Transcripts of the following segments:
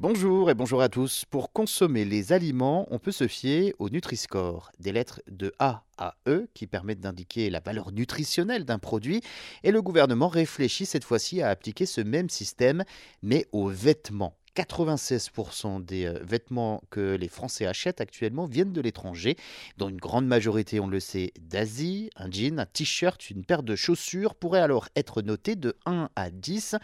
Bonjour et bonjour à tous. Pour consommer les aliments, on peut se fier au Nutri-Score, des lettres de A à E qui permettent d'indiquer la valeur nutritionnelle d'un produit. Et le gouvernement réfléchit cette fois-ci à appliquer ce même système, mais aux vêtements. 96% des euh, vêtements que les Français achètent actuellement viennent de l'étranger, dont une grande majorité, on le sait, d'Asie. Un jean, un t-shirt, une paire de chaussures pourraient alors être notés de 1 à 10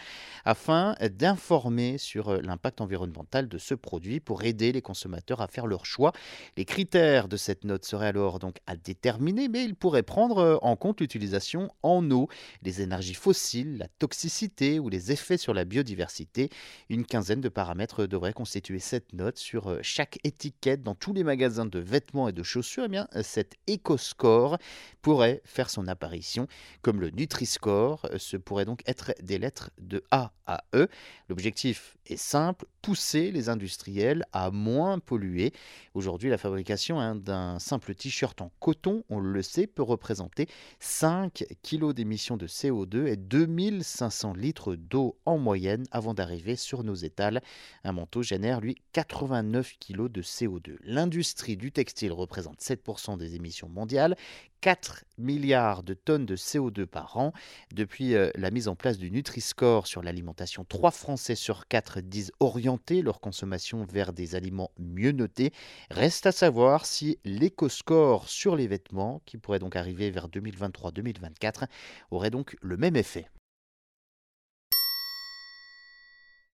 afin d'informer sur euh, l'impact environnemental de ce produit pour aider les consommateurs à faire leur choix. Les critères de cette note seraient alors donc à déterminer, mais ils pourraient prendre euh, en compte l'utilisation en eau, les énergies fossiles, la toxicité ou les effets sur la biodiversité. Une quinzaine de paramètres devraient constituer cette note sur euh, chaque étiquette dans tous les magasins de vêtements et de chaussures. Eh bien, euh, cet EcoScore pourrait faire son apparition comme le Nutri-Score. Euh, ce pourrait donc être des lettres de A à E. L'objectif est simple, pousser les industriels à moins polluer. Aujourd'hui, la fabrication hein, d'un simple t-shirt en coton, on le sait, peut représenter 5 kg d'émissions de CO2 et 2500 litres d'eau en moyenne avant d'arriver sur nos étals. Un manteau génère, lui, 89 kg de CO2. L'industrie du textile représente 7% des émissions mondiales, 4 milliards de tonnes de CO2 par an. Depuis euh, la mise en place du Nutri-Score sur l'alimentation, 3 Français sur 4 disent orienter leur consommation vers des aliments mieux notés. Reste à savoir si l'éco-score sur les vêtements, qui pourrait donc arriver vers 2023-2024, aurait donc le même effet.